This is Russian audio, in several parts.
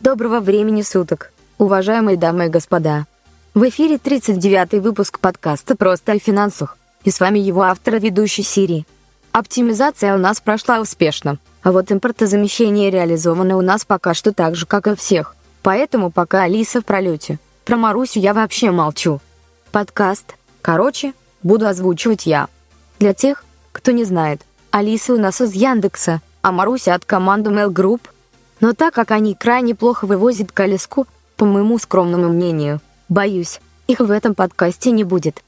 Доброго времени суток, уважаемые дамы и господа. В эфире 39-й выпуск подкаста «Просто о финансах». И с вами его автор ведущий Сири. Оптимизация у нас прошла успешно, а вот импортозамещение реализовано у нас пока что так же, как и всех. Поэтому пока Алиса в пролете. Про Марусю я вообще молчу. Подкаст, короче, буду озвучивать я. Для тех, кто не знает, Алиса у нас из Яндекса, а Маруся от команды Mail Group. Но так как они крайне плохо вывозят колеску, по моему скромному мнению, боюсь, их в этом подкасте не будет.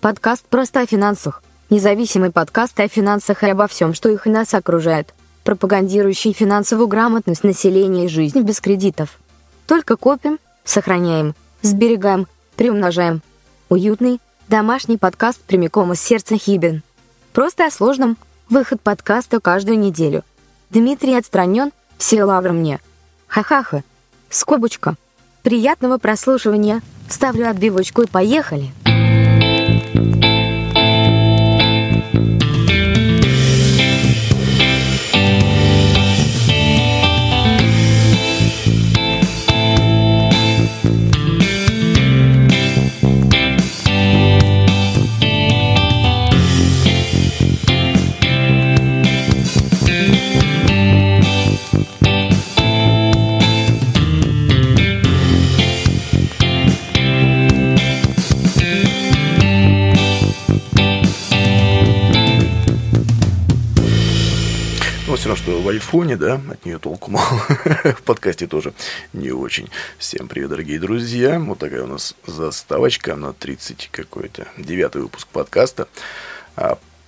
Подкаст просто о финансах. Независимый подкаст о финансах и обо всем, что их и нас окружает, пропагандирующий финансовую грамотность населения и жизнь без кредитов. Только копим, сохраняем, сберегаем, приумножаем. Уютный, домашний подкаст прямиком из сердца Хибин. Просто о сложном. Выход подкаста каждую неделю. Дмитрий отстранен, все лавры мне. Ха-ха-ха. Скобочка. Приятного прослушивания. Ставлю отбивочку и поехали. В айфоне, да, от нее толку мало. в подкасте тоже не очень. Всем привет, дорогие друзья. Вот такая у нас заставочка на 30 какой-то девятый выпуск подкаста.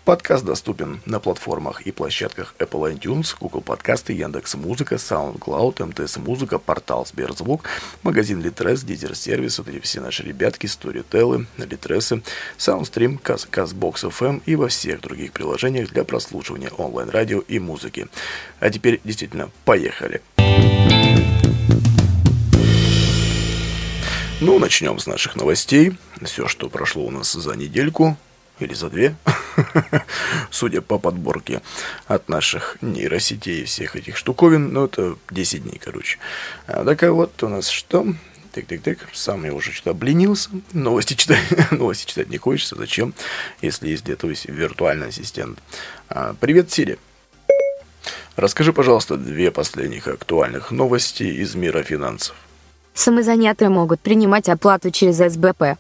Подкаст доступен на платформах и площадках Apple iTunes, Google Подкасты, Яндекс Музыка, SoundCloud, МТС Музыка, портал Сберзвук, магазин Литрес, Дизер Сервис, вот эти все наши ребятки, Storytel, Литресы, Soundstream, Казбокс FM и во всех других приложениях для прослушивания онлайн-радио и музыки. А теперь действительно поехали. Ну, начнем с наших новостей. Все, что прошло у нас за недельку, или за две, судя по подборке от наших нейросетей и всех этих штуковин, ну, это 10 дней, короче. А, так а вот у нас что? Тык-тык-тык, сам я уже что-то обленился, новости читать, новости читать не хочется, зачем, если есть для этого виртуальный ассистент. А, привет, Сири. Расскажи, пожалуйста, две последних актуальных новости из мира финансов. Самозанятые могут принимать оплату через СБП.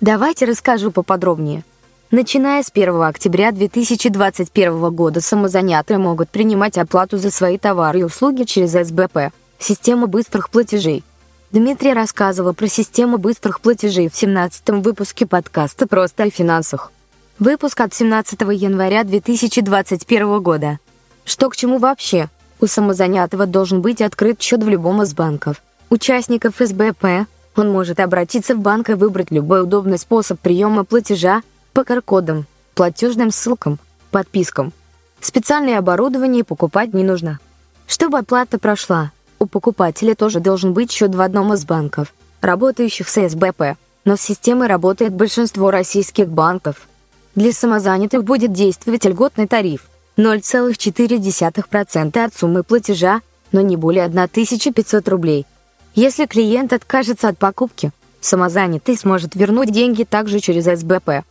Давайте расскажу поподробнее. Начиная с 1 октября 2021 года самозанятые могут принимать оплату за свои товары и услуги через СБП, систему быстрых платежей. Дмитрий рассказывал про систему быстрых платежей в 17-м выпуске подкаста «Просто о финансах». Выпуск от 17 января 2021 года. Что к чему вообще? У самозанятого должен быть открыт счет в любом из банков. Участников СБП он может обратиться в банк и выбрать любой удобный способ приема платежа по QR-кодам, платежным ссылкам, подпискам. Специальное оборудование покупать не нужно. Чтобы оплата прошла, у покупателя тоже должен быть счет в одном из банков, работающих с СБП, но с системой работает большинство российских банков. Для самозанятых будет действовать льготный тариф 0,4% от суммы платежа, но не более 1500 рублей. Если клиент откажется от покупки, самозанятый сможет вернуть деньги также через СБП.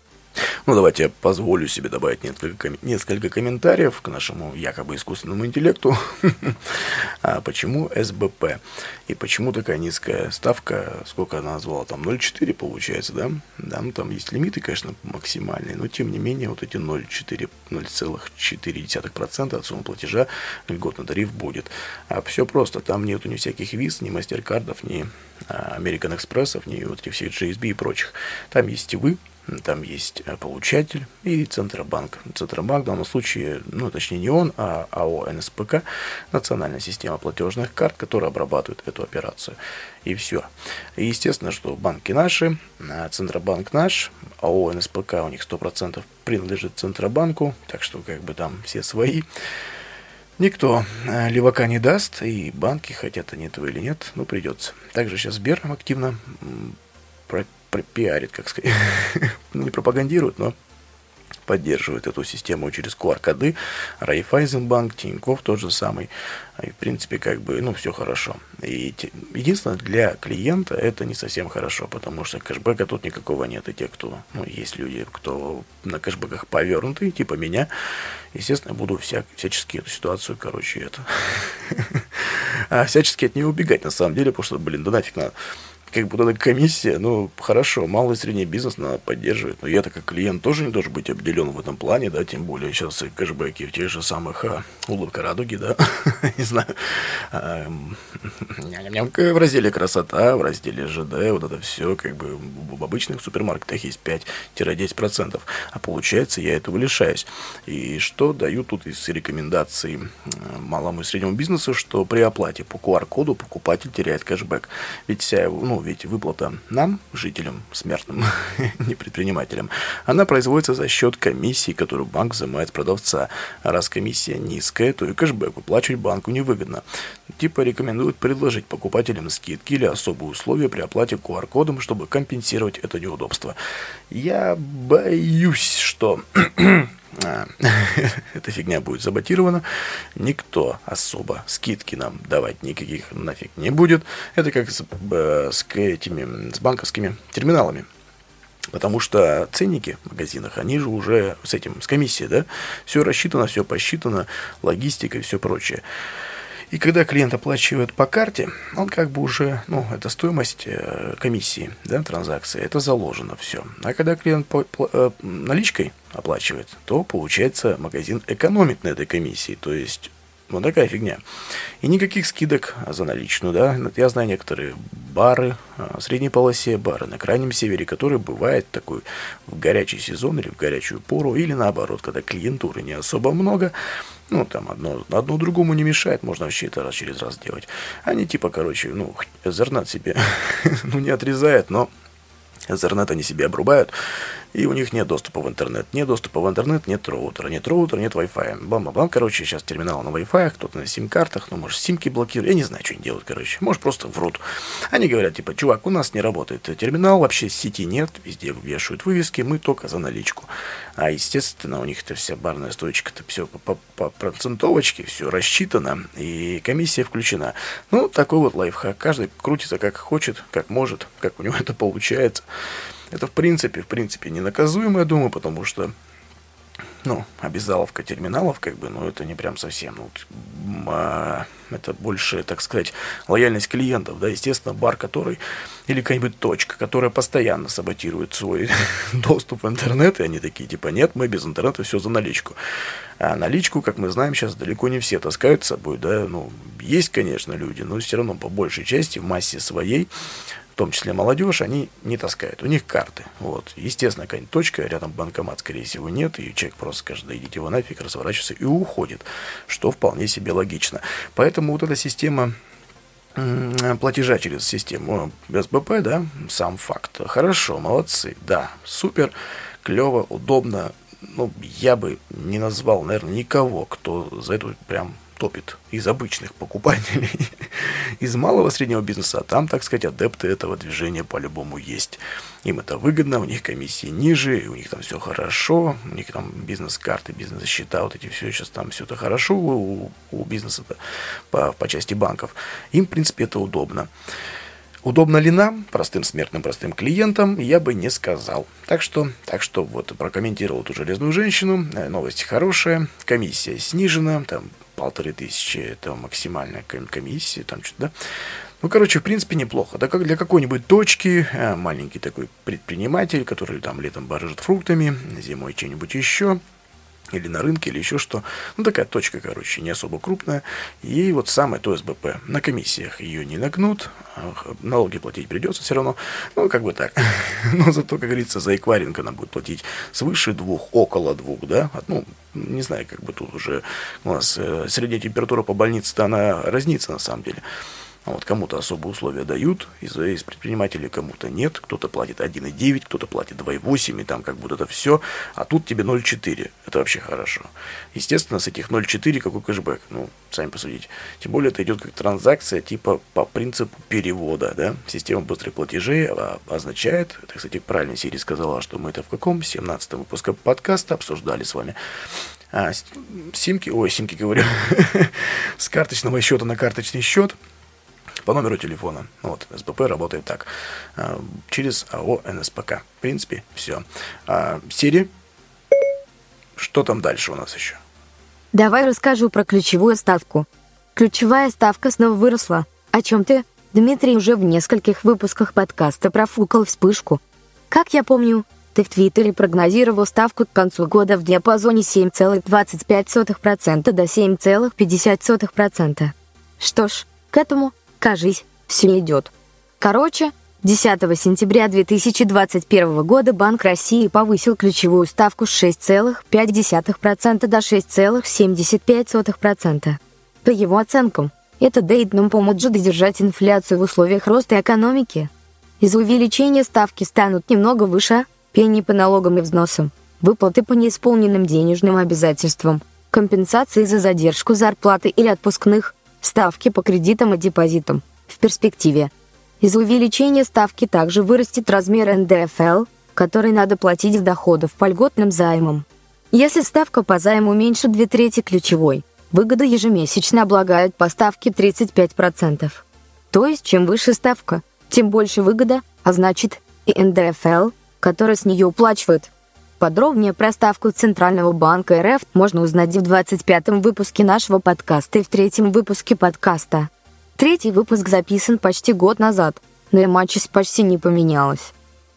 Ну, давайте я позволю себе добавить несколько, несколько комментариев к нашему якобы искусственному интеллекту. а почему СБП? И почему такая низкая ставка? Сколько она назвала? Там 0,4 получается, да? Да, ну там есть лимиты, конечно, максимальные, но тем не менее вот эти 0,4, 0,4% от суммы платежа льготный тариф будет. А все просто, там нету ни всяких виз, ни мастеркардов, ни а, American Express, ни вот этих всех GSB и прочих. Там есть вы, там есть э, получатель и Центробанк. Центробанк в данном случае, ну точнее не он, а АО НСПК, национальная система платежных карт, которая обрабатывает эту операцию. И все. И естественно, что банки наши, а Центробанк наш, АО НСПК у них 100% принадлежит Центробанку, так что как бы там все свои. Никто э, левака не даст, и банки, хотят они этого или нет, ну придется. Также сейчас Сбер активно пиарит, как сказать, ну, не пропагандирует, но поддерживает эту систему через QR-коды. Райфайзенбанк, Тинькофф тот же самый. И, в принципе, как бы, ну, все хорошо. И единственное, для клиента это не совсем хорошо, потому что кэшбэка тут никакого нет. И те, кто, ну, есть люди, кто на кэшбэках повернуты, типа меня, естественно, буду вся, всячески эту ситуацию, короче, это... а всячески от нее убегать, на самом деле, потому что, блин, да нафиг надо как бы вот эта комиссия, ну, хорошо, малый и средний бизнес надо поддерживать, но я-то как клиент тоже не должен быть обделен в этом плане, да, тем более сейчас кэшбэки в тех же самых а, улыбка радуги, да, не знаю, в разделе красота, в разделе ЖД, вот это все, как бы в обычных супермаркетах есть 5-10%, а получается я этого лишаюсь. И что дают тут из рекомендаций малому и среднему бизнесу, что при оплате по QR-коду покупатель теряет кэшбэк, ведь вся, ну, ведь выплата нам, жителям, смертным, не предпринимателям, она производится за счет комиссии, которую банк взимает с продавца. А раз комиссия низкая, то и кэшбэк выплачивать банку невыгодно. Типа рекомендуют предложить покупателям скидки или особые условия при оплате QR-кодом, чтобы компенсировать это неудобство. Я боюсь, что а, эта фигня будет заботирована, никто особо скидки нам давать никаких нафиг не будет. Это как с, э, с этими, с банковскими терминалами. Потому что ценники в магазинах, они же уже с этим, с комиссией, да, все рассчитано, все посчитано, логистика и все прочее. И когда клиент оплачивает по карте, он как бы уже, ну, это стоимость э, комиссии, да, транзакции, это заложено все. А когда клиент по, по, э, наличкой оплачивает, то получается магазин экономит на этой комиссии, то есть вот такая фигня. И никаких скидок за наличную, да. Я знаю некоторые бары, а, в средней полосе бары на крайнем севере, которые бывает такой в горячий сезон или в горячую пору, или наоборот, когда клиентуры не особо много, ну, там одно, одно другому не мешает, можно вообще это раз через раз делать. Они типа, короче, ну, зерна себе, ну, не отрезают, но Ethernet они себе обрубают, и у них нет доступа в интернет. Нет доступа в интернет, нет роутера, нет роутера, нет Wi-Fi. Бам-бам-бам, короче, сейчас терминал на Wi-Fi, кто-то на сим-картах, ну, может, симки блокируют, я не знаю, что они делают, короче. Может, просто врут. Они говорят, типа, чувак, у нас не работает терминал, вообще сети нет, везде вешают вывески, мы только за наличку. А, естественно, у них это вся барная стоечка-то все по, по, по процентовочке, все рассчитано, и комиссия включена. Ну, такой вот лайфхак. Каждый крутится как хочет, как может, как у него это получается. Это в принципе, в принципе, ненаказуемо, я думаю, потому что ну, обязаловка терминалов, как бы, ну, это не прям совсем, ну, а, это больше, так сказать, лояльность клиентов, да, естественно, бар, который, или какая-нибудь точка, которая постоянно саботирует свой доступ в интернет, и они такие, типа, нет, мы без интернета все за наличку. А наличку, как мы знаем, сейчас далеко не все таскают с собой, да, ну, есть, конечно, люди, но все равно по большей части, в массе своей, том числе молодежь, они не таскают. У них карты. Вот. Естественно, какая-нибудь точка, рядом банкомат, скорее всего, нет, и человек просто скажет, да идите вы нафиг, разворачивается и уходит, что вполне себе логично. Поэтому вот эта система платежа через систему СБП, да, сам факт. Хорошо, молодцы, да, супер, клево, удобно. Ну, я бы не назвал, наверное, никого, кто за эту прям топит из обычных покупателей, из малого среднего бизнеса, а там, так сказать, адепты этого движения по-любому есть. Им это выгодно, у них комиссии ниже, у них там все хорошо, у них там бизнес-карты, бизнес-счета, вот эти все сейчас там все это хорошо у, у бизнеса по, по части банков. Им, в принципе, это удобно. Удобно ли нам, простым смертным, простым клиентам, я бы не сказал. Так что, так что вот прокомментировал эту железную женщину. Э, новость хорошая, комиссия снижена, там полторы тысячи, это максимальная комиссия, там что-то, да. Ну, короче, в принципе, неплохо. Да как для какой-нибудь точки, э, маленький такой предприниматель, который там летом барыжит фруктами, зимой чем-нибудь еще, или на рынке, или еще что. Ну, такая точка, короче, не особо крупная. И вот самое то СБП. На комиссиях ее не нагнут, налоги платить придется все равно. Ну, как бы так. Но зато, как говорится, за эквайринг она будет платить свыше двух, около двух, да. Ну, не знаю, как бы тут уже у нас э, средняя температура по больнице-то она разнится на самом деле. Вот кому-то особые условия дают из, из предпринимателей, кому-то нет. Кто-то платит 1,9, кто-то платит 2,8, и там как будто это все. А тут тебе 0,4. Это вообще хорошо. Естественно, с этих 0,4 какой кэшбэк? Ну, сами посудите. Тем более это идет как транзакция типа по принципу перевода. Да? Система быстрых платежей а, означает, это, кстати, правильно Сири сказала, что мы это в каком 17 выпуске подкаста обсуждали с вами. А, симки, ой, симки говорю, с карточного счета на карточный счет по номеру телефона. Вот, СБП работает так. А, через АО НСПК. В принципе, все. А, Сири, что там дальше у нас еще? Давай расскажу про ключевую ставку. Ключевая ставка снова выросла. О чем ты? Дмитрий уже в нескольких выпусках подкаста профукал вспышку. Как я помню, ты в Твиттере прогнозировал ставку к концу года в диапазоне 7,25% до 7,50%. Что ж, к этому, кажись, все идет. Короче, 10 сентября 2021 года Банк России повысил ключевую ставку с 6,5% до 6,75%. По его оценкам, это дейт нам поможет держать инфляцию в условиях роста экономики. Из-за увеличения ставки станут немного выше пени по налогам и взносам, выплаты по неисполненным денежным обязательствам, компенсации за задержку зарплаты или отпускных, ставки по кредитам и депозитам. В перспективе. Из-за увеличения ставки также вырастет размер НДФЛ, который надо платить с доходов по льготным займам. Если ставка по займу меньше две трети ключевой, выгоду ежемесячно облагают по ставке 35%. То есть, чем выше ставка, тем больше выгода, а значит и НДФЛ, который с нее уплачивают. Подробнее про ставку Центрального банка РФ можно узнать в 25-м выпуске нашего подкаста и в третьем выпуске подкаста. Третий выпуск записан почти год назад, но и матчесть почти не поменялась.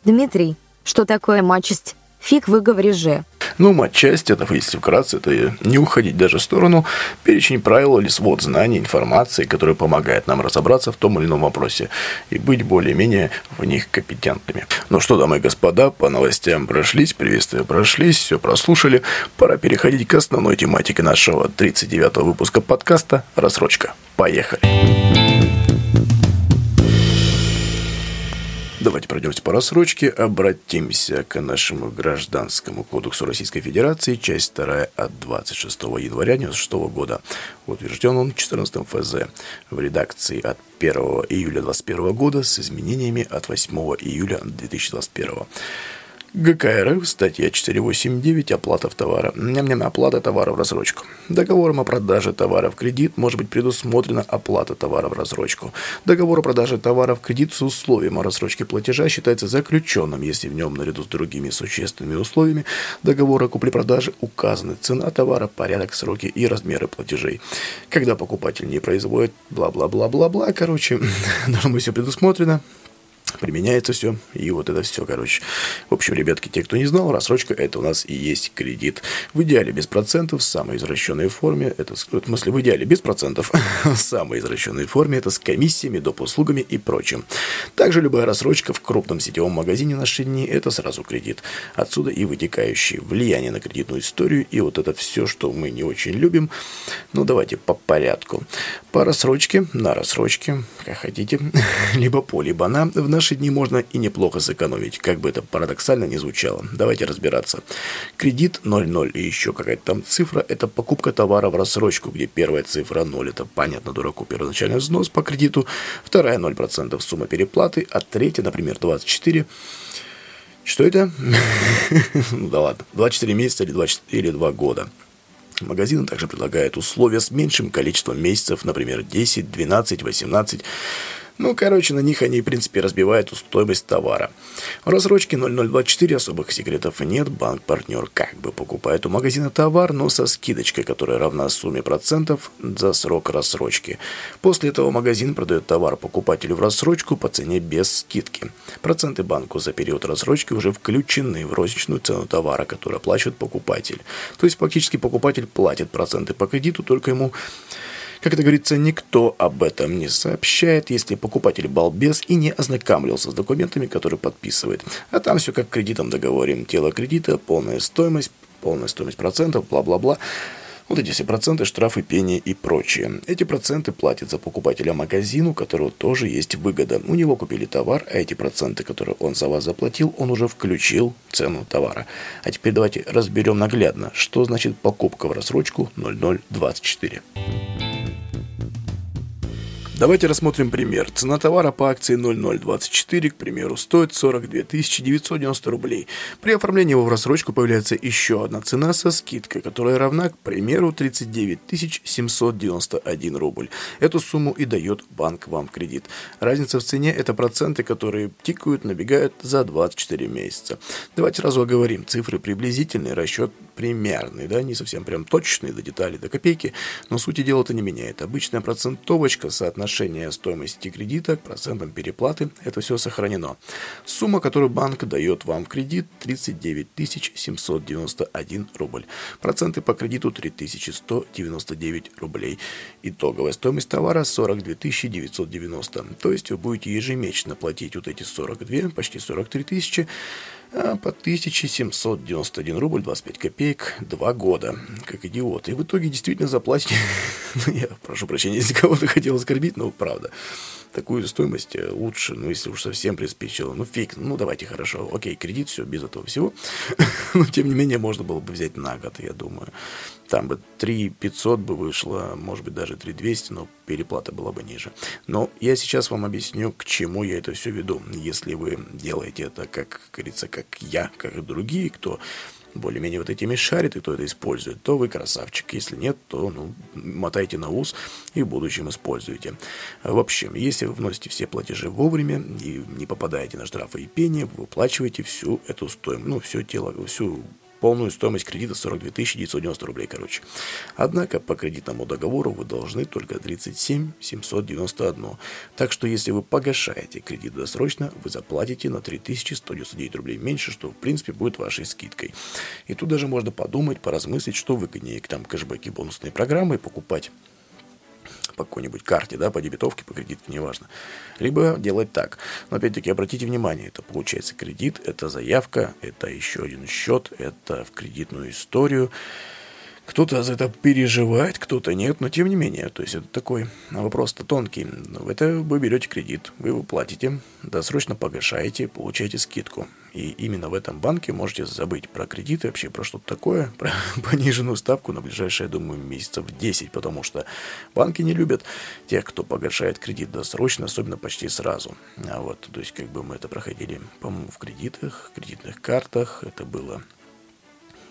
Дмитрий, что такое матчесть? Фиг выговори же. Ну, матчасть, это, если вкратце, это не уходить даже в сторону, перечень правил или свод знаний, информации, который помогает нам разобраться в том или ином вопросе и быть более-менее в них компетентными. Ну что, дамы и господа, по новостям прошлись, приветствия прошлись, все прослушали, пора переходить к основной тематике нашего 39-го выпуска подкаста «Рассрочка». Поехали! Давайте пройдемся по рассрочке, обратимся к нашему гражданскому кодексу Российской Федерации, часть 2 от 26 января 1996 года. Утвержден он 14 ФЗ в редакции от 1 июля 2021 года с изменениями от 8 июля 2021 года. ГК статья 489, оплата в товара. Ням-ням, оплата товара в рассрочку. Договором о продаже товара в кредит может быть предусмотрена оплата товара в рассрочку. Договор о продаже товара в кредит с условием о рассрочке платежа считается заключенным, если в нем наряду с другими существенными условиями договора о купле-продаже указаны цена товара, порядок, сроки и размеры платежей. Когда покупатель не производит бла-бла-бла-бла-бла, короче, быть все предусмотрено применяется все, и вот это все, короче. В общем, ребятки, те, кто не знал, рассрочка это у нас и есть кредит. В идеале без процентов, в самой извращенной форме, это, в смысле, в идеале без процентов, в самой извращенной форме, это с комиссиями, доп. услугами и прочим. Также любая рассрочка в крупном сетевом магазине наши дни, это сразу кредит. Отсюда и вытекающее влияние на кредитную историю, и вот это все, что мы не очень любим. Ну, давайте по порядку. По рассрочке, на рассрочке, как хотите, либо по, либо на, в наши дни можно и неплохо сэкономить, как бы это парадоксально не звучало. Давайте разбираться. Кредит 0,0 и еще какая-то там цифра – это покупка товара в рассрочку, где первая цифра 0 – это понятно дураку первоначальный взнос по кредиту, вторая 0% сумма переплаты, а третья, например, 24 что это? ну да ладно, 24 месяца или 2, или 2 года. Магазины также предлагают условия с меньшим количеством месяцев, например, 10, 12, 18 ну, короче, на них они, в принципе, разбивают стоимость товара. В рассрочке 0024 особых секретов нет. Банк-партнер как бы покупает у магазина товар, но со скидочкой, которая равна сумме процентов за срок рассрочки. После этого магазин продает товар покупателю в рассрочку по цене без скидки. Проценты банку за период рассрочки уже включены в розничную цену товара, которую оплачивает покупатель. То есть, фактически, покупатель платит проценты по кредиту, только ему как это говорится, никто об этом не сообщает, если покупатель балбес и не ознакомился с документами, которые подписывает. А там все как в кредитном договоре. Тело кредита, полная стоимость, полная стоимость процентов, бла-бла-бла. Вот эти все проценты, штрафы, пени и прочее. Эти проценты платятся покупателя магазину, у которого тоже есть выгода. У него купили товар, а эти проценты, которые он за вас заплатил, он уже включил цену товара. А теперь давайте разберем наглядно, что значит покупка в рассрочку 0024. Давайте рассмотрим пример. Цена товара по акции 0024, к примеру, стоит 42 990 рублей. При оформлении его в рассрочку появляется еще одна цена со скидкой, которая равна, к примеру, 39 791 рубль. Эту сумму и дает банк вам кредит. Разница в цене – это проценты, которые тикают, набегают за 24 месяца. Давайте сразу оговорим. Цифры приблизительный, расчет примерный, да, не совсем прям точный, до деталей, до копейки, но сути дела это не меняет. Обычная процентовочка соотношение стоимости кредита к процентам переплаты, это все сохранено. Сумма, которую банк дает вам в кредит, 39 791 рубль. Проценты по кредиту 3199 рублей. Итоговая стоимость товара 42 990. То есть вы будете ежемесячно платить вот эти 42, почти 43 тысячи, а по 1791 рубль 25 копеек два года. Как идиот. И в итоге действительно заплатите, ну, я прошу прощения, если кого-то хотел оскорбить, но правда, такую стоимость э, лучше, ну если уж совсем приспичило, ну фиг, ну давайте хорошо, окей, кредит, все, без этого всего. Но тем не менее можно было бы взять на год, я думаю. Там бы 3 500 бы вышло, может быть даже 3 200, но переплата была бы ниже. Но я сейчас вам объясню, к чему я это все веду. Если вы делаете это, как говорится, как я, как и другие, кто более-менее вот этими шарит и кто это использует, то вы красавчик. Если нет, то ну, мотайте на ус и в будущем используйте. В общем, если вы вносите все платежи вовремя и не попадаете на штрафы и пени, вы выплачиваете всю эту стоимость, ну, все тело, всю полную стоимость кредита 42 990 рублей, короче. Однако по кредитному договору вы должны только 37 791. Так что если вы погашаете кредит досрочно, вы заплатите на 3199 рублей меньше, что в принципе будет вашей скидкой. И тут даже можно подумать, поразмыслить, что выгоднее, там кэшбэки, бонусные программы покупать по какой-нибудь карте, да, по дебетовке, по кредитке, неважно. Либо делать так. Но опять-таки обратите внимание, это получается кредит, это заявка, это еще один счет, это в кредитную историю. Кто-то за это переживает, кто-то нет, но тем не менее, то есть это такой вопрос-то тонкий. Это вы берете кредит, вы его платите, досрочно погашаете, получаете скидку. И именно в этом банке можете забыть про кредиты, вообще про что-то такое, про пониженную ставку на ближайшие, я думаю, месяцев 10, потому что банки не любят тех, кто погашает кредит досрочно, особенно почти сразу. А вот, то есть как бы мы это проходили, по-моему, в кредитах, кредитных картах, это было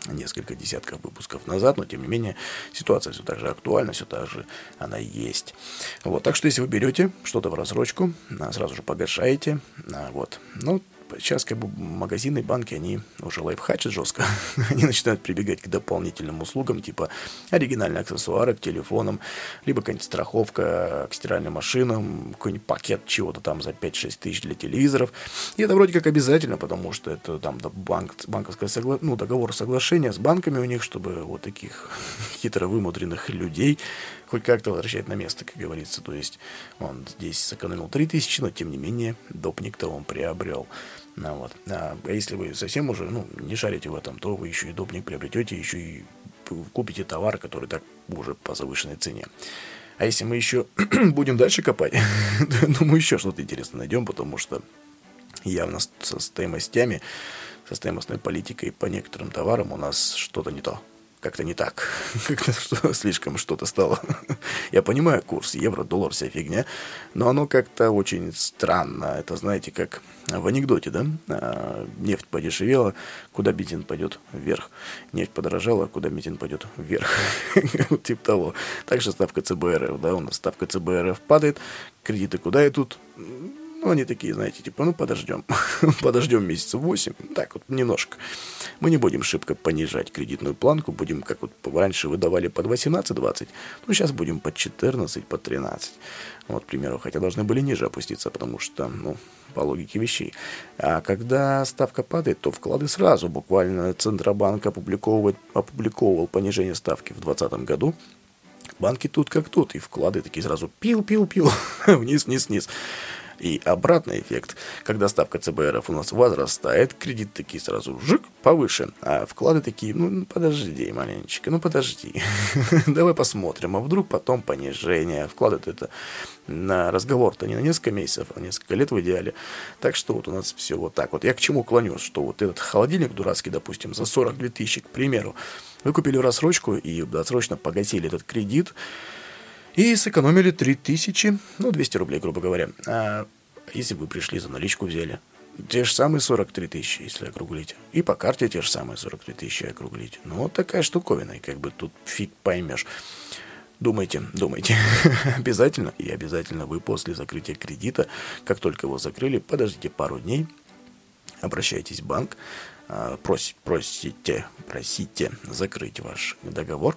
несколько десятков выпусков назад, но тем не менее ситуация все так же актуальна, все так же она есть. Вот, так что если вы берете что-то в рассрочку, а, сразу же погашаете, а, вот, ну, сейчас как бы магазины, банки, они уже лайфхачат жестко. они начинают прибегать к дополнительным услугам, типа оригинальные аксессуары к телефонам, либо какая-нибудь страховка к стиральным машинам, какой-нибудь пакет чего-то там за 5-6 тысяч для телевизоров. И это вроде как обязательно, потому что это там банк, банковское согла... ну, договор соглашения с банками у них, чтобы вот таких хитро вымудренных людей хоть как-то возвращать на место, как говорится. То есть он здесь сэкономил 3000, но тем не менее допник-то он приобрел. Ну, вот. а если вы совсем уже ну, не шарите в этом, то вы еще и допник приобретете, еще и купите товар, который так уже по завышенной цене. А если мы еще будем дальше копать, думаю, еще что-то интересное найдем, потому что явно со стоимостями, со стоимостной политикой по некоторым товарам у нас что-то не то как-то не так. Как-то что, слишком что-то стало. Я понимаю курс евро, доллар, вся фигня, но оно как-то очень странно. Это, знаете, как в анекдоте, да? А, нефть подешевела, куда бензин пойдет? Вверх. Нефть подорожала, куда бензин пойдет? Вверх. типа того. Также ставка ЦБРФ, да, у нас ставка ЦБРФ падает, кредиты куда идут? Ну, они такие, знаете, типа, ну, подождем. подождем месяцев 8. Так вот, немножко. Мы не будем шибко понижать кредитную планку. Будем, как вот раньше выдавали под 18-20. Ну, сейчас будем под 14, под 13. Вот, к примеру. Хотя должны были ниже опуститься, потому что, ну, по логике вещей. А когда ставка падает, то вклады сразу. Буквально Центробанк опубликовывает, опубликовывал понижение ставки в 2020 году. Банки тут как тут, и вклады такие сразу пил-пил-пил, вниз-вниз-вниз. И обратный эффект, когда ставка ЦБРФ у нас возрастает, кредит такие сразу жик повыше, а вклады такие, ну подожди маленечко, ну подожди, давай посмотрим, а вдруг потом понижение, вклады это на разговор-то не на несколько месяцев, а на несколько лет в идеале. Так что вот у нас все вот так вот. Я к чему клонюсь, что вот этот холодильник дурацкий, допустим, за 42 тысячи, к примеру, вы купили в рассрочку и досрочно погасили этот кредит, и сэкономили 3000, ну, 200 рублей, грубо говоря. А если вы пришли за наличку взяли, те же самые 43 тысячи, если округлить. И по карте те же самые 43 тысячи округлить. Ну, вот такая штуковина, и как бы тут фиг поймешь. Думайте, думайте. обязательно, и обязательно вы после закрытия кредита, как только его закрыли, подождите пару дней, обращайтесь в банк, а, просите, просите, просите закрыть ваш договор,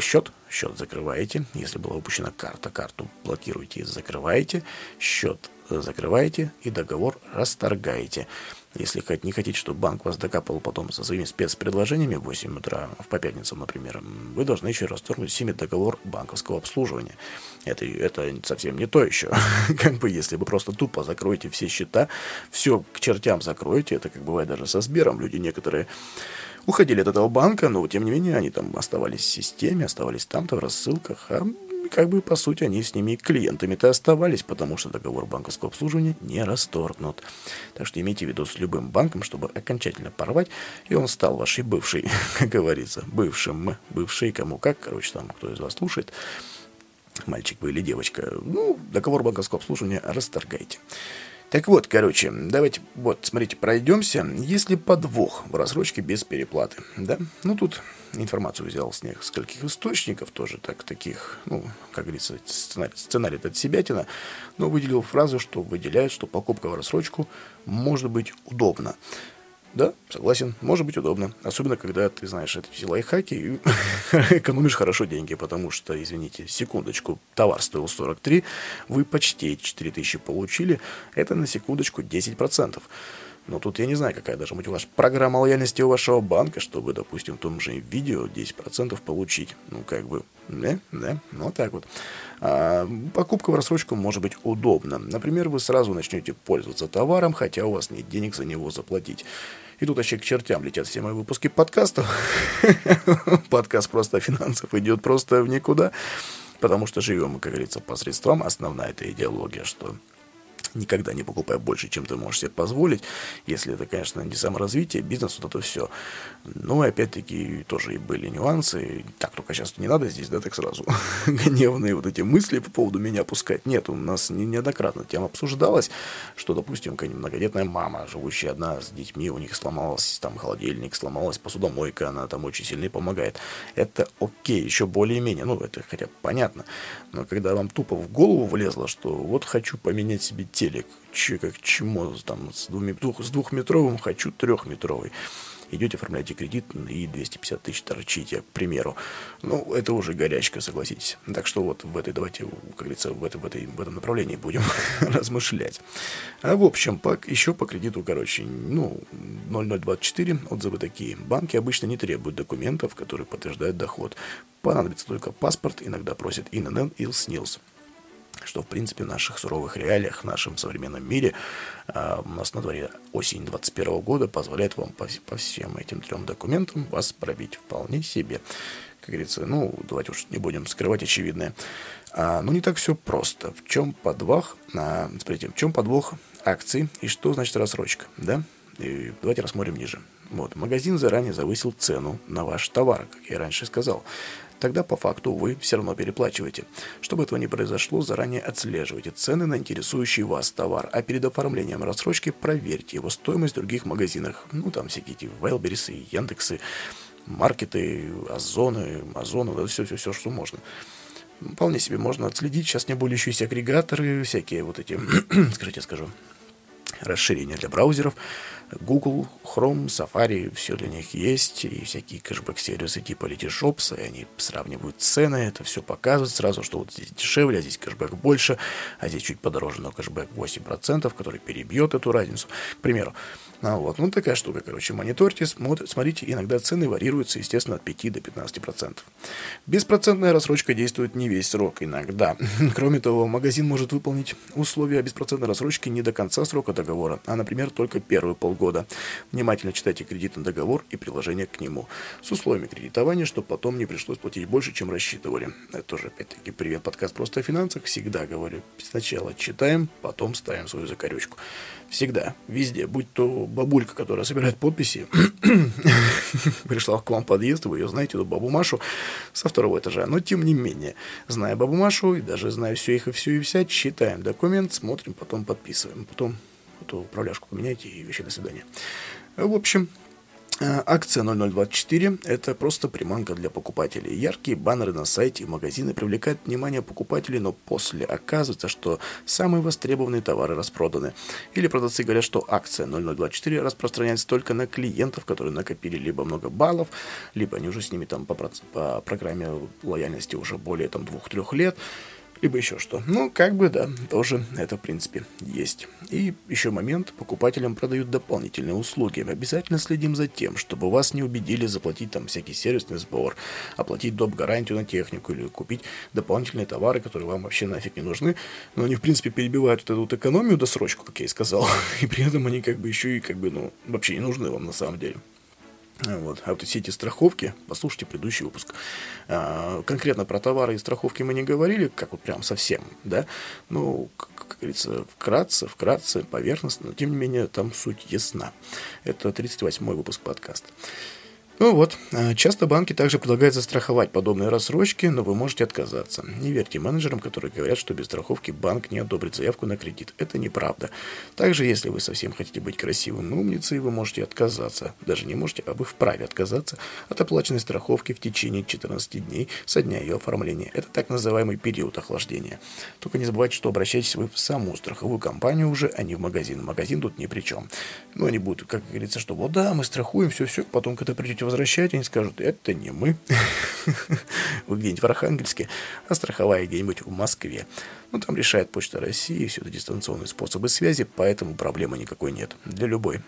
счет, счет закрываете. Если была упущена карта, карту блокируете и закрываете. Счет э, закрываете и договор расторгаете. Если не хотите, чтобы банк вас докапывал потом со своими спецпредложениями в 8 утра, по пятницам, например, вы должны еще расторгнуть с ними договор банковского обслуживания. Это, это совсем не то еще. как бы если вы просто тупо закроете все счета, все к чертям закроете, это как бывает даже со Сбером, люди некоторые уходили от этого банка, но тем не менее они там оставались в системе, оставались там-то в рассылках, а как бы по сути они с ними клиентами-то оставались, потому что договор банковского обслуживания не расторгнут. Так что имейте в виду с любым банком, чтобы окончательно порвать, и он стал вашей бывшей, как говорится, бывшим, бывшей, кому как, короче, там кто из вас слушает, мальчик вы или девочка, ну, договор банковского обслуживания расторгайте. Так вот, короче, давайте, вот, смотрите, пройдемся. Если подвох в рассрочке без переплаты, да? Ну, тут информацию взял с нескольких источников, тоже так, таких, ну, как говорится, сценарий, сценарий от себятина, но выделил фразу, что выделяет, что покупка в рассрочку может быть удобна. Да, согласен, может быть удобно. Особенно, когда ты знаешь эти лайфхаки и экономишь хорошо деньги, потому что, извините, секундочку, товар стоил 43, вы почти 4000 получили, это на секундочку 10%. Но тут я не знаю, какая даже быть у вас программа лояльности у вашего банка, чтобы, допустим, в том же видео 10% получить. Ну, как бы, да, да, ну, вот так вот. А, покупка в рассрочку может быть удобна. Например, вы сразу начнете пользоваться товаром, хотя у вас нет денег за него заплатить. И тут вообще к чертям летят все мои выпуски подкастов. Подкаст просто финансов идет просто в никуда. Потому что живем мы, как говорится, по средствам. Основная эта идеология, что никогда не покупай больше, чем ты можешь себе позволить. Если это, конечно, не саморазвитие, бизнес, вот это все. Но, опять-таки, тоже и были нюансы. Так, только сейчас не надо здесь, да, так сразу гневные вот эти мысли по поводу меня пускать. Нет, у нас неоднократно тема обсуждалась, что, допустим, какая-нибудь многодетная мама, живущая одна с детьми, у них сломался там холодильник, сломалась посудомойка, она там очень сильно помогает. Это окей, еще более-менее, ну, это хотя бы понятно. Но когда вам тупо в голову влезло, что вот хочу поменять себе телек, че, как чему, там, с, двух, с двухметровым хочу трехметровый. Идете, оформляете кредит и 250 тысяч торчите, к примеру. Ну, это уже горячка, согласитесь. Так что вот в этой, давайте, как говорится, в, этой, в, этой, в этом направлении будем размышлять. А в общем, по, еще по кредиту, короче, ну, 0024, отзывы такие. Банки обычно не требуют документов, которые подтверждают доход. Понадобится только паспорт, иногда просят ИНН и СНИЛС что, в принципе, в наших суровых реалиях, в нашем современном мире, э, у нас на дворе осень 2021 года позволяет вам по, по всем этим трем документам вас пробить вполне себе. Как говорится, ну, давайте уж не будем скрывать очевидное. А, ну, не так все просто. В чем подвох, а, смотрите, в чем подвох акций и что значит рассрочка, да? И давайте рассмотрим ниже. Вот, магазин заранее завысил цену на ваш товар, как я раньше сказал тогда по факту вы все равно переплачиваете. Чтобы этого не произошло, заранее отслеживайте цены на интересующий вас товар, а перед оформлением рассрочки проверьте его стоимость в других магазинах. Ну, там всякие эти Вайлберисы, Яндексы, маркеты, Озоны, Озоны, все-все-все, что можно. Вполне себе можно отследить. Сейчас не более еще есть агрегаторы, всякие вот эти, скажите, скажу, расширения для браузеров. Google, Chrome, Safari, все для них есть, и всякие кэшбэк-сервисы типа Letyshops, и они сравнивают цены, это все показывают сразу, что вот здесь дешевле, а здесь кэшбэк больше, а здесь чуть подороже, но кэшбэк 8%, который перебьет эту разницу. К примеру, а вот, ну такая штука, короче, мониторьте, смотрите, иногда цены варьируются, естественно, от 5 до 15%. Беспроцентная рассрочка действует не весь срок, иногда. Кроме того, магазин может выполнить условия беспроцентной рассрочки не до конца срока договора, а, например, только первые полгода. Внимательно читайте кредитный договор и приложение к нему с условиями кредитования, чтобы потом не пришлось платить больше, чем рассчитывали. Это тоже, опять-таки, привет, подкаст «Просто о финансах». Всегда говорю, сначала читаем, потом ставим свою закорючку. Всегда, везде, будь то бабулька, которая собирает подписи, пришла к вам в подъезд, вы ее знаете, эту бабу Машу со второго этажа. Но тем не менее, зная бабу Машу и даже зная все их и все и вся, читаем документ, смотрим, потом подписываем. Потом эту управляшку поменяйте и вещи до свидания. В общем, акция 0024 – это просто приманка для покупателей. Яркие баннеры на сайте и магазины привлекают внимание покупателей, но после оказывается, что самые востребованные товары распроданы. Или продавцы говорят, что акция 0024 распространяется только на клиентов, которые накопили либо много баллов, либо они уже с ними там по, по программе лояльности уже более там двух-трех лет либо еще что. Ну, как бы, да, тоже это, в принципе, есть. И еще момент, покупателям продают дополнительные услуги. Обязательно следим за тем, чтобы вас не убедили заплатить там всякий сервисный сбор, оплатить доп. гарантию на технику или купить дополнительные товары, которые вам вообще нафиг не нужны. Но они, в принципе, перебивают вот эту вот экономию досрочку, как я и сказал. И при этом они как бы еще и как бы, ну, вообще не нужны вам на самом деле. Вот. А вот все эти страховки, послушайте предыдущий выпуск. А, конкретно про товары и страховки мы не говорили, как вот прям совсем, да. Ну, как, как говорится, вкратце, вкратце, поверхностно, но тем не менее там суть ясна. Это 38-й выпуск подкаста. Ну вот, э, часто банки также предлагают застраховать подобные рассрочки, но вы можете отказаться. Не верьте менеджерам, которые говорят, что без страховки банк не одобрит заявку на кредит. Это неправда. Также, если вы совсем хотите быть красивым и умницей, вы можете отказаться. Даже не можете, а вы вправе отказаться от оплаченной страховки в течение 14 дней со дня ее оформления. Это так называемый период охлаждения. Только не забывайте, что обращаетесь вы в саму страховую компанию уже, а не в магазин. Магазин тут ни при чем. Ну, они будут, как говорится, что вот да, мы страхуем, все-все, потом, когда придете возвращать, они скажут, это не мы. Вы где-нибудь в Архангельске, а страховая где-нибудь в Москве. Ну, там решает Почта России, все это дистанционные способы связи, поэтому проблемы никакой нет. Для любой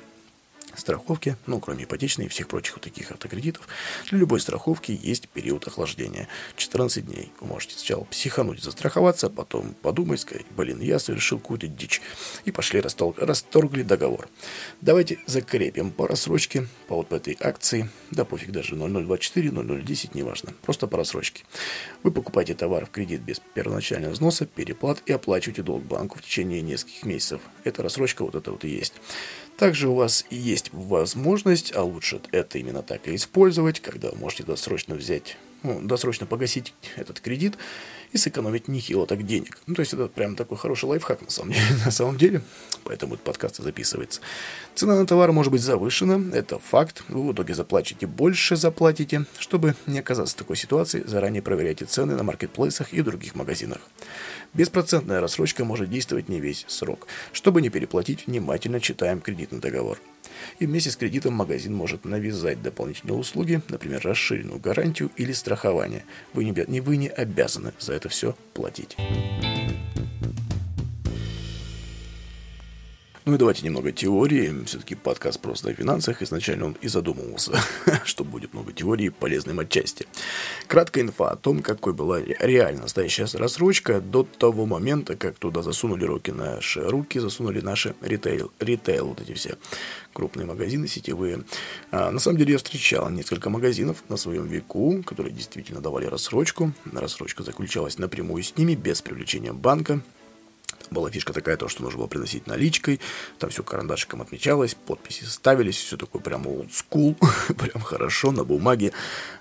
страховки, ну, кроме ипотечной и всех прочих вот таких автокредитов, для любой страховки есть период охлаждения. 14 дней. Вы можете сначала психануть, застраховаться, а потом подумать, сказать, блин, я совершил какую-то дичь. И пошли растол... расторгли договор. Давайте закрепим по рассрочке, по вот по этой акции, да пофиг даже 0024, 0010, неважно, просто по рассрочке. Вы покупаете товар в кредит без первоначального взноса, переплат и оплачиваете долг банку в течение нескольких месяцев. Эта рассрочка вот это вот и есть. Также у вас есть возможность, а лучше это именно так и использовать, когда можете досрочно взять, ну, досрочно погасить этот кредит и сэкономить нехило так денег. Ну, то есть это прям такой хороший лайфхак на самом деле, на самом деле. поэтому этот подкаст и записывается. Цена на товар может быть завышена, это факт. Вы в итоге заплатите больше, заплатите. Чтобы не оказаться в такой ситуации, заранее проверяйте цены на маркетплейсах и других магазинах. Беспроцентная рассрочка может действовать не весь срок. Чтобы не переплатить, внимательно читаем кредитный договор. И вместе с кредитом магазин может навязать дополнительные услуги, например, расширенную гарантию или страхование. Вы не, вы не обязаны за это все платить. Ну и давайте немного теории. Все-таки подкаст просто о финансах. Изначально он и задумывался, что будет много теории, полезным отчасти. Краткая инфа о том, какой была реально настоящая рассрочка до того момента, как туда засунули руки наши руки, засунули наши ритейл, ритейл вот эти все крупные магазины сетевые. А, на самом деле я встречал несколько магазинов на своем веку, которые действительно давали рассрочку. Рассрочка заключалась напрямую с ними, без привлечения банка была фишка такая, то, что нужно было приносить наличкой, там все карандашиком отмечалось, подписи ставились, все такое прям old school, прям хорошо на бумаге,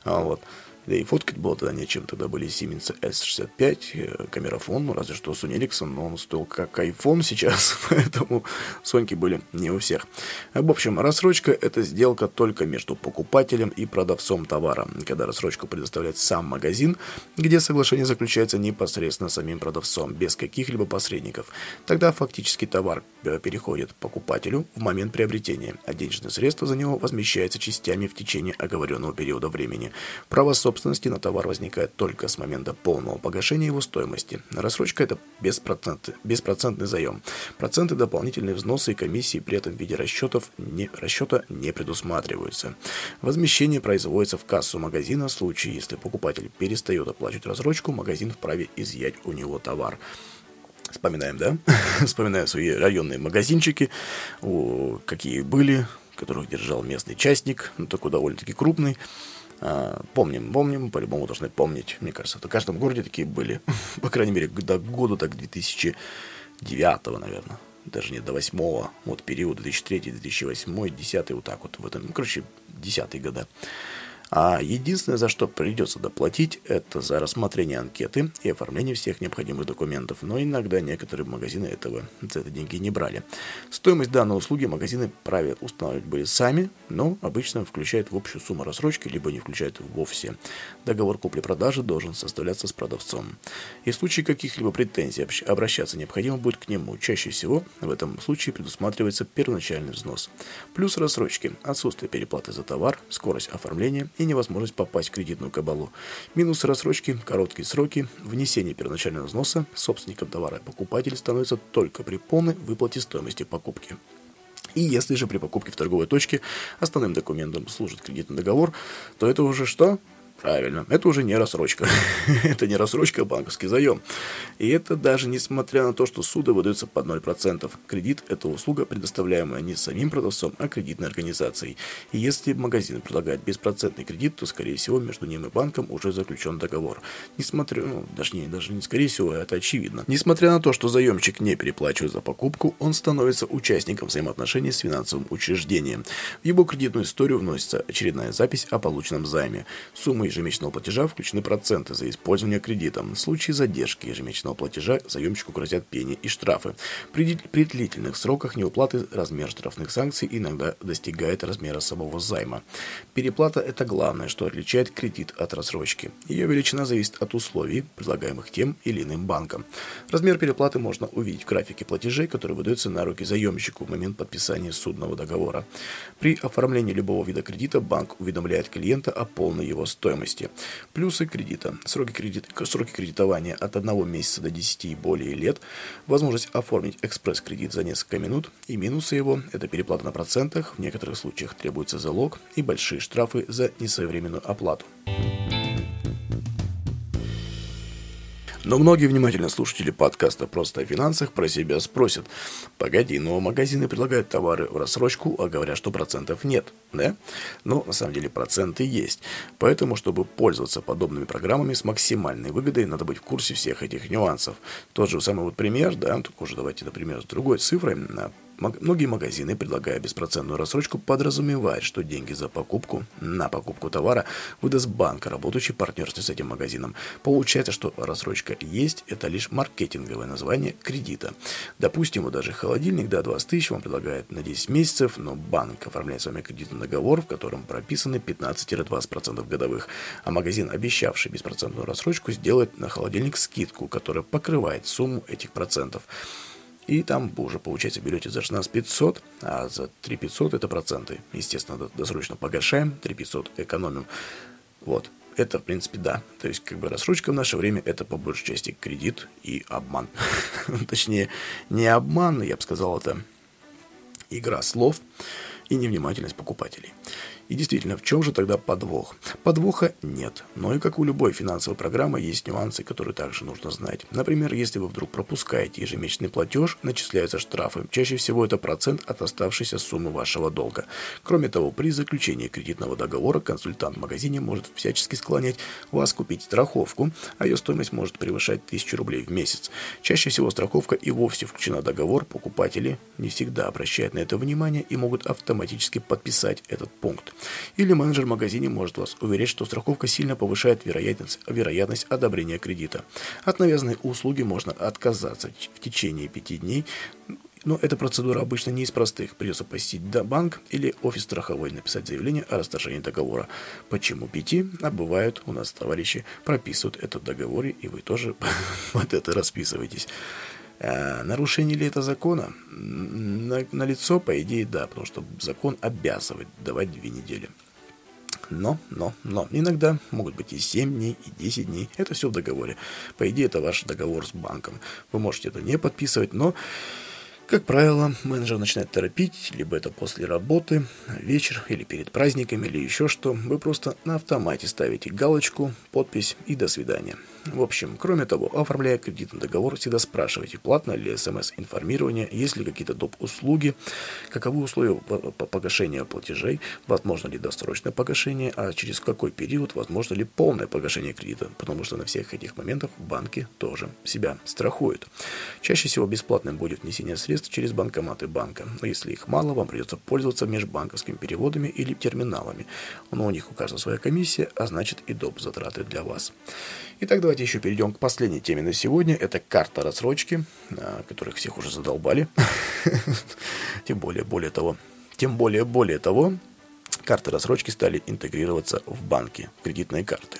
а, вот. Да и фоткать было тогда нечем. Тогда были Siemens S65, э, камерафон, ну, разве что Sony Ericsson, но он стоил как iPhone сейчас, поэтому Соньки были не у всех. В общем, рассрочка – это сделка только между покупателем и продавцом товара. Когда рассрочку предоставляет сам магазин, где соглашение заключается непосредственно самим продавцом, без каких-либо посредников. Тогда фактически товар э, переходит покупателю в момент приобретения, а денежные средства за него возмещаются частями в течение оговоренного периода времени. Право собственности на товар возникает только с момента полного погашения его стоимости. Рассрочка – это беспроцентный, беспроцентный заем. Проценты, дополнительные взносы и комиссии при этом в виде расчетов не, расчета не предусматриваются. Возмещение производится в кассу магазина в случае, если покупатель перестает оплачивать рассрочку, магазин вправе изъять у него товар. Вспоминаем, да? Вспоминаем свои районные магазинчики, о, какие были, которых держал местный частник, ну, такой довольно-таки крупный. А, помним, помним, по-любому должны помнить. Мне кажется, в каждом городе такие были. По крайней мере, до года так 2009, наверное. Даже не до 8 вот период 2003, 2008, 2010, вот так вот. В этом, ну, короче, 10 года. А единственное, за что придется доплатить, это за рассмотрение анкеты и оформление всех необходимых документов. Но иногда некоторые магазины этого за это деньги не брали. Стоимость данной услуги магазины праве устанавливать были сами, но обычно включают в общую сумму рассрочки, либо не включают вовсе. Договор купли-продажи должен составляться с продавцом. И в случае каких-либо претензий обращаться необходимо будет к нему. Чаще всего в этом случае предусматривается первоначальный взнос. Плюс рассрочки, отсутствие переплаты за товар, скорость оформления и невозможность попасть в кредитную кабалу. Минус рассрочки, короткие сроки, внесение первоначального взноса собственником товара покупатель становится только при полной выплате стоимости покупки. И если же при покупке в торговой точке основным документом служит кредитный договор, то это уже что? Правильно, это уже не рассрочка. это не рассрочка, а банковский заем. И это даже несмотря на то, что суды выдаются под 0%. Кредит – это услуга, предоставляемая не самим продавцом, а кредитной организацией. И если магазин предлагает беспроцентный кредит, то, скорее всего, между ним и банком уже заключен договор. Несмотря, ну, даже не, даже не скорее всего, это очевидно. Несмотря на то, что заемщик не переплачивает за покупку, он становится участником взаимоотношений с финансовым учреждением. В его кредитную историю вносится очередная запись о полученном займе. Суммы ежемесячного платежа включены проценты за использование кредита. В случае задержки ежемесячного платежа заемщику грозят пени и штрафы. При, при длительных сроках неуплаты размер штрафных санкций иногда достигает размера самого займа. Переплата – это главное, что отличает кредит от рассрочки. Ее величина зависит от условий, предлагаемых тем или иным банком. Размер переплаты можно увидеть в графике платежей, который выдается на руки заемщику в момент подписания судного договора. При оформлении любого вида кредита банк уведомляет клиента о полной его стоимости стоимости. Плюсы кредита. Сроки, кредит, сроки кредитования от 1 месяца до 10 и более лет. Возможность оформить экспресс-кредит за несколько минут. И минусы его – это переплата на процентах. В некоторых случаях требуется залог и большие штрафы за несвоевременную оплату. Но многие внимательные слушатели подкаста «Просто о финансах» про себя спросят, погоди, но магазины предлагают товары в рассрочку, а говорят, что процентов нет, да? Но на самом деле проценты есть. Поэтому, чтобы пользоваться подобными программами с максимальной выгодой, надо быть в курсе всех этих нюансов. Тот же самый вот пример, да, только уже давайте, например, с другой цифрой, Многие магазины, предлагая беспроцентную рассрочку, подразумевают, что деньги за покупку на покупку товара выдаст банк, работающий в партнерстве с этим магазином. Получается, что рассрочка есть, это лишь маркетинговое название кредита. Допустим, вот даже холодильник до 20 тысяч вам предлагает на 10 месяцев, но банк оформляет с вами кредитный договор, в котором прописаны 15-20% годовых, а магазин, обещавший беспроцентную рассрочку, сделает на холодильник скидку, которая покрывает сумму этих процентов. И там уже, получается, берете за 16 500, а за 3 500 это проценты. Естественно, досрочно погашаем, 3 500 экономим. Вот. Это, в принципе, да. То есть, как бы рассрочка в наше время это по большей части кредит и обман. Точнее, не обман, я бы сказал, это игра слов и невнимательность покупателей. И действительно, в чем же тогда подвох? Подвоха нет. Но и как у любой финансовой программы есть нюансы, которые также нужно знать. Например, если вы вдруг пропускаете ежемесячный платеж, начисляются штрафы. Чаще всего это процент от оставшейся суммы вашего долга. Кроме того, при заключении кредитного договора консультант в магазине может всячески склонять вас купить страховку, а ее стоимость может превышать 1000 рублей в месяц. Чаще всего страховка и вовсе включена в договор, покупатели не всегда обращают на это внимание и могут автоматически подписать этот пункт. Или менеджер в магазине может вас уверять, что страховка сильно повышает вероятность, вероятность одобрения кредита. От навязанной услуги можно отказаться в течение пяти дней, но эта процедура обычно не из простых. Придется посетить банк или офис страховой, написать заявление о расторжении договора. Почему пяти? А бывают у нас товарищи прописывают это в договоре, и вы тоже под это расписываетесь. А нарушение ли это закона? На, на лицо, по идее, да, потому что закон обязывает давать две недели. Но, но, но, иногда могут быть и 7 дней, и 10 дней. Это все в договоре. По идее, это ваш договор с банком. Вы можете это не подписывать, но как правило, менеджер начинает торопить, либо это после работы, вечер или перед праздниками, или еще что. Вы просто на автомате ставите галочку, подпись и до свидания. В общем, кроме того, оформляя кредитный договор, всегда спрашивайте, платно ли смс-информирование, есть ли какие-то доп. услуги, каковы условия погашения платежей, возможно ли досрочное погашение, а через какой период возможно ли полное погашение кредита, потому что на всех этих моментах банки тоже себя страхуют. Чаще всего бесплатным будет внесение средств через банкоматы банка. Но если их мало, вам придется пользоваться межбанковскими переводами или терминалами. Но у них у каждого своя комиссия, а значит и доп. затраты для вас. Итак, давайте еще перейдем к последней теме на сегодня. Это карта рассрочки, которых всех уже задолбали. Тем более, более того, тем более, более того, карты рассрочки стали интегрироваться в банки, кредитные карты.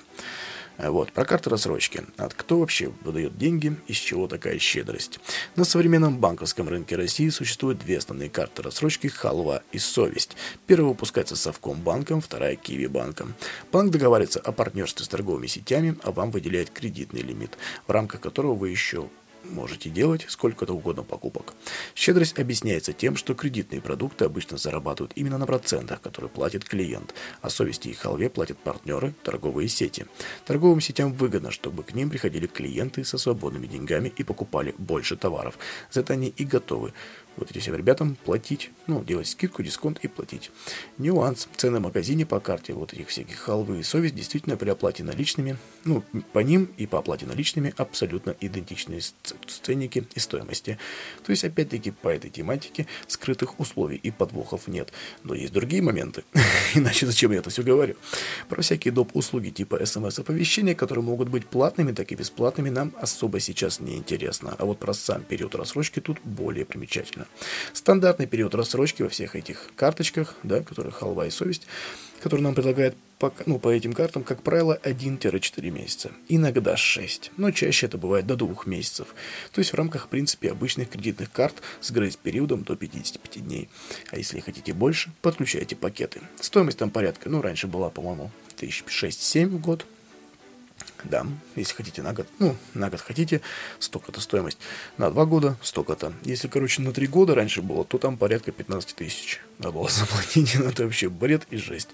Вот, про карты рассрочки. От кто вообще выдает деньги, из чего такая щедрость? На современном банковском рынке России существуют две основные карты рассрочки «Халва» и «Совесть». Первая выпускается Совкомбанком, вторая «Киви банком». Банк договаривается о партнерстве с торговыми сетями, а вам выделяет кредитный лимит, в рамках которого вы еще можете делать сколько-то угодно покупок. Щедрость объясняется тем, что кредитные продукты обычно зарабатывают именно на процентах, которые платит клиент, а совести и халве платят партнеры, торговые сети. Торговым сетям выгодно, чтобы к ним приходили клиенты со свободными деньгами и покупали больше товаров. За это они и готовы вот этим всем ребятам платить, ну, делать скидку, дисконт и платить. Нюанс. Цены в магазине по карте вот этих всяких халвы и совесть действительно при оплате наличными, ну, по ним и по оплате наличными абсолютно идентичные ценники и стоимости. То есть, опять-таки, по этой тематике скрытых условий и подвохов нет. Но есть другие моменты. Иначе зачем я это все говорю? Про всякие доп. услуги типа смс-оповещения, которые могут быть платными, так и бесплатными, нам особо сейчас не интересно. А вот про сам период рассрочки тут более примечательно. Стандартный период рассрочки во всех этих карточках, да, которые халва и совесть, которые нам предлагают по, ну, по этим картам, как правило, 1-4 месяца. Иногда 6, но чаще это бывает до 2 месяцев. То есть в рамках, в принципе, обычных кредитных карт с грейс-периодом до 55 дней. А если хотите больше, подключайте пакеты. Стоимость там порядка, ну, раньше была, по-моему, 1006-7 в год, да, если хотите на год, ну, на год хотите, столько-то стоимость. На два года столько-то. Если, короче, на три года раньше было, то там порядка 15 тысяч надо было заплатить. Ну, это вообще бред и жесть.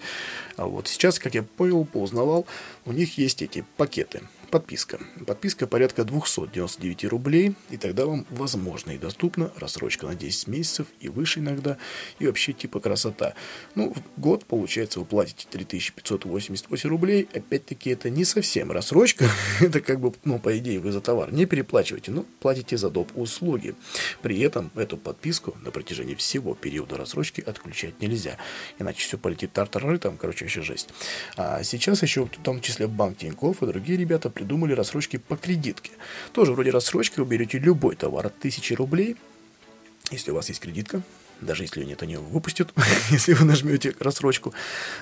А вот сейчас, как я понял, поузнавал, у них есть эти пакеты подписка. Подписка порядка 299 рублей, и тогда вам возможно и доступна рассрочка на 10 месяцев и выше иногда, и вообще типа красота. Ну, в год, получается, вы платите 3588 рублей, опять-таки это не совсем рассрочка, это как бы, ну, по идее, вы за товар не переплачиваете, но платите за доп. услуги. При этом эту подписку на протяжении всего периода рассрочки отключать нельзя, иначе все полетит тартары, там, короче, вообще жесть. А сейчас еще, в том числе, банк Тинькофф и другие ребята придумали рассрочки по кредитке. Тоже вроде рассрочки вы берете любой товар от 1000 рублей, если у вас есть кредитка, даже если ее нет, они его выпустят, если вы нажмете рассрочку.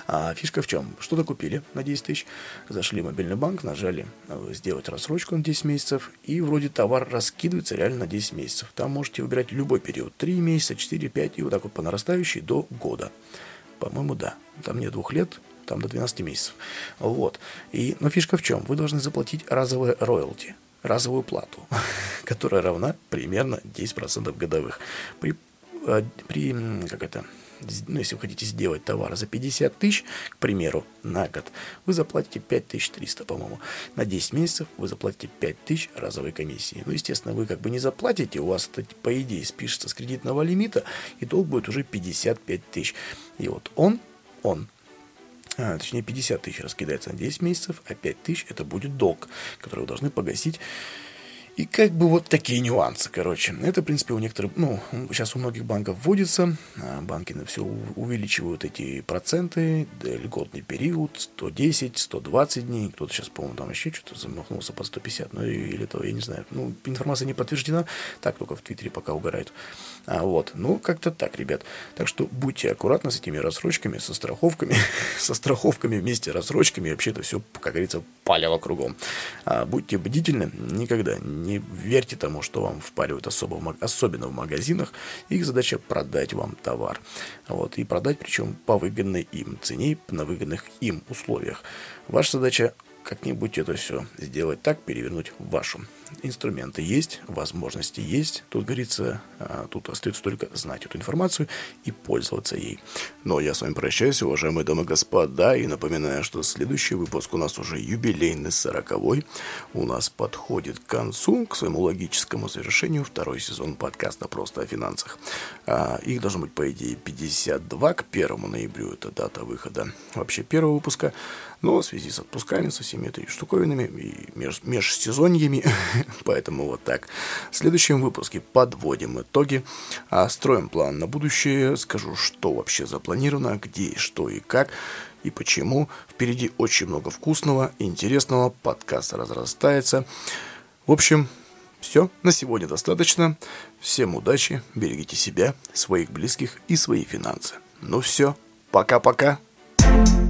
А фишка в чем? Что-то купили на 10 тысяч, зашли в мобильный банк, нажали э, сделать рассрочку на 10 месяцев, и вроде товар раскидывается реально на 10 месяцев. Там можете выбирать любой период, 3 месяца, 4, 5, и вот так вот по нарастающей до года. По-моему, да. Там нет двух лет, там до 12 месяцев. Вот. И, но фишка в чем? Вы должны заплатить разовое роялти, разовую плату, которая равна примерно 10% годовых. При, э, при как это, ну, если вы хотите сделать товар за 50 тысяч, к примеру, на год, вы заплатите 5300, по-моему. На 10 месяцев вы заплатите 5000 разовой комиссии. Ну, естественно, вы как бы не заплатите, у вас по идее, спишется с кредитного лимита, и долг будет уже 55 тысяч. И вот он, он а, точнее 50 тысяч раскидается на 10 месяцев, а 5 тысяч это будет долг, который вы должны погасить и как бы вот такие нюансы, короче. Это, в принципе, у некоторых, ну, сейчас у многих банков вводится. А, банки на все увеличивают эти проценты, льготный период, 110, 120 дней. Кто-то сейчас, по-моему, там еще что-то замахнулся по 150, ну, или то, я не знаю. Ну, информация не подтверждена, так только в Твиттере пока угорают. А, вот, ну, как-то так, ребят. Так что будьте аккуратны с этими рассрочками, со страховками, со страховками вместе рассрочками. Вообще это все, как говорится, палево кругом. А, будьте бдительны, никогда не верьте тому, что вам впаривают особо, особенно в магазинах. Их задача продать вам товар. Вот, и продать причем по выгодной им цене, на выгодных им условиях. Ваша задача как-нибудь это все сделать так, перевернуть в вашу. Инструменты есть, возможности есть. Тут говорится, а, тут остается только знать эту информацию и пользоваться ей. Но я с вами прощаюсь, уважаемые дамы и господа, и напоминаю, что следующий выпуск у нас уже юбилейный, сороковой. У нас подходит к концу, к своему логическому завершению второй сезон подкаста «Просто о финансах». А, их должно быть, по идее, 52 к 1 ноябрю, это дата выхода вообще первого выпуска. Но в связи с отпусками, со всеми этой штуковинами и меж, межсезоньями, поэтому вот так. В следующем выпуске подводим итоги, а строим план на будущее, скажу, что вообще запланировано, где, что и как, и почему. Впереди очень много вкусного интересного, подкаст разрастается. В общем, все, на сегодня достаточно. Всем удачи, берегите себя, своих близких и свои финансы. Ну все, пока-пока. thank you